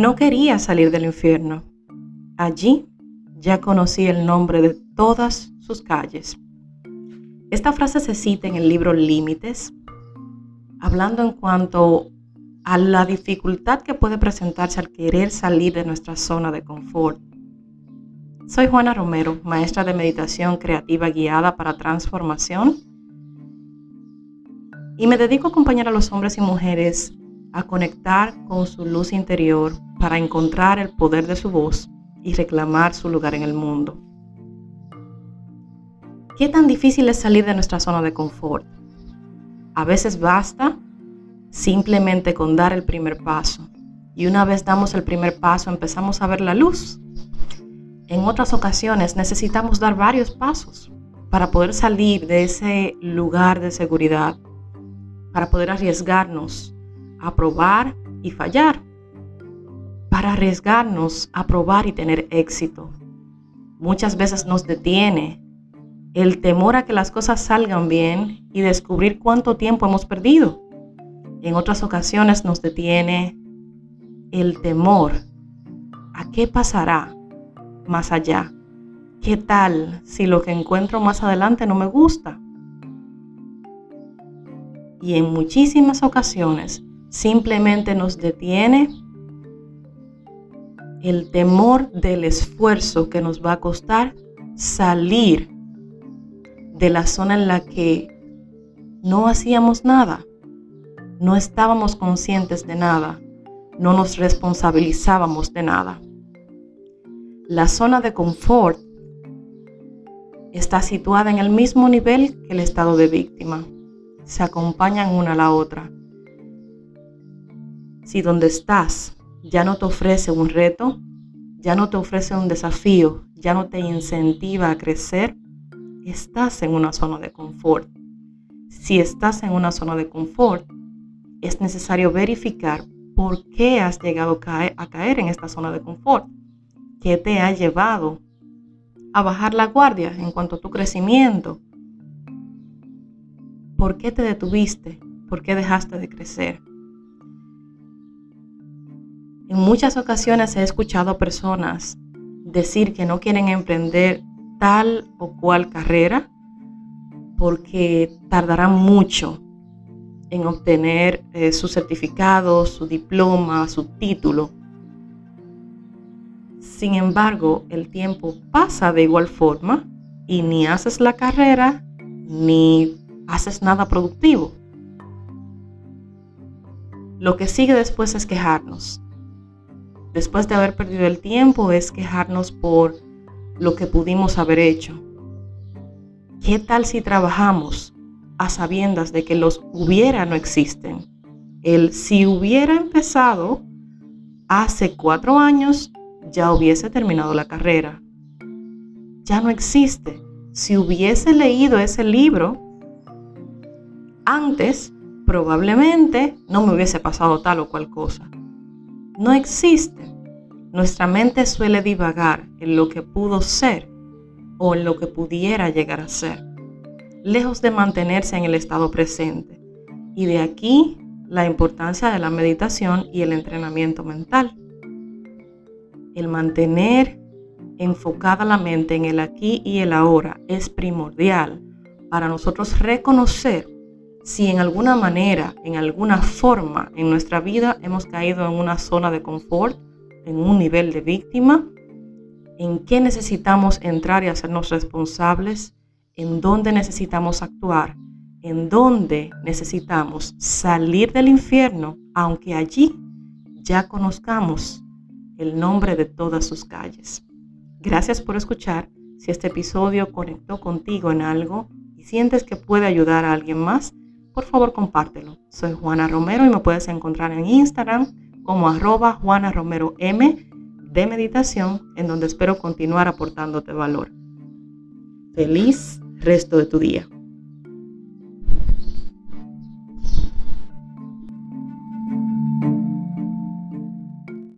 No quería salir del infierno. Allí ya conocí el nombre de todas sus calles. Esta frase se cita en el libro Límites, hablando en cuanto a la dificultad que puede presentarse al querer salir de nuestra zona de confort. Soy Juana Romero, maestra de meditación creativa guiada para transformación y me dedico a acompañar a los hombres y mujeres a conectar con su luz interior para encontrar el poder de su voz y reclamar su lugar en el mundo. ¿Qué tan difícil es salir de nuestra zona de confort? A veces basta simplemente con dar el primer paso. Y una vez damos el primer paso empezamos a ver la luz. En otras ocasiones necesitamos dar varios pasos para poder salir de ese lugar de seguridad, para poder arriesgarnos a probar y fallar, para arriesgarnos a probar y tener éxito. Muchas veces nos detiene el temor a que las cosas salgan bien y descubrir cuánto tiempo hemos perdido. En otras ocasiones nos detiene el temor a qué pasará más allá. ¿Qué tal si lo que encuentro más adelante no me gusta? Y en muchísimas ocasiones simplemente nos detiene el temor del esfuerzo que nos va a costar salir de la zona en la que no hacíamos nada no estábamos conscientes de nada, no nos responsabilizábamos de nada. La zona de confort está situada en el mismo nivel que el estado de víctima. Se acompañan una a la otra. Si donde estás ya no te ofrece un reto, ya no te ofrece un desafío, ya no te incentiva a crecer, estás en una zona de confort. Si estás en una zona de confort, es necesario verificar por qué has llegado a caer en esta zona de confort. ¿Qué te ha llevado a bajar la guardia en cuanto a tu crecimiento? ¿Por qué te detuviste? ¿Por qué dejaste de crecer? En muchas ocasiones he escuchado a personas decir que no quieren emprender tal o cual carrera porque tardarán mucho en obtener eh, su certificado, su diploma, su título. Sin embargo, el tiempo pasa de igual forma y ni haces la carrera ni haces nada productivo. Lo que sigue después es quejarnos. Después de haber perdido el tiempo es quejarnos por lo que pudimos haber hecho. ¿Qué tal si trabajamos a sabiendas de que los hubiera no existen. El si hubiera empezado hace cuatro años, ya hubiese terminado la carrera. Ya no existe. Si hubiese leído ese libro antes, probablemente no me hubiese pasado tal o cual cosa. No existe. Nuestra mente suele divagar en lo que pudo ser o en lo que pudiera llegar a ser lejos de mantenerse en el estado presente. Y de aquí la importancia de la meditación y el entrenamiento mental. El mantener enfocada la mente en el aquí y el ahora es primordial para nosotros reconocer si en alguna manera, en alguna forma en nuestra vida hemos caído en una zona de confort, en un nivel de víctima, en qué necesitamos entrar y hacernos responsables en dónde necesitamos actuar, en dónde necesitamos salir del infierno, aunque allí ya conozcamos el nombre de todas sus calles. Gracias por escuchar. Si este episodio conectó contigo en algo y sientes que puede ayudar a alguien más, por favor compártelo. Soy Juana Romero y me puedes encontrar en Instagram como arroba Juana Romero M de meditación, en donde espero continuar aportándote valor. Feliz resto de tu día.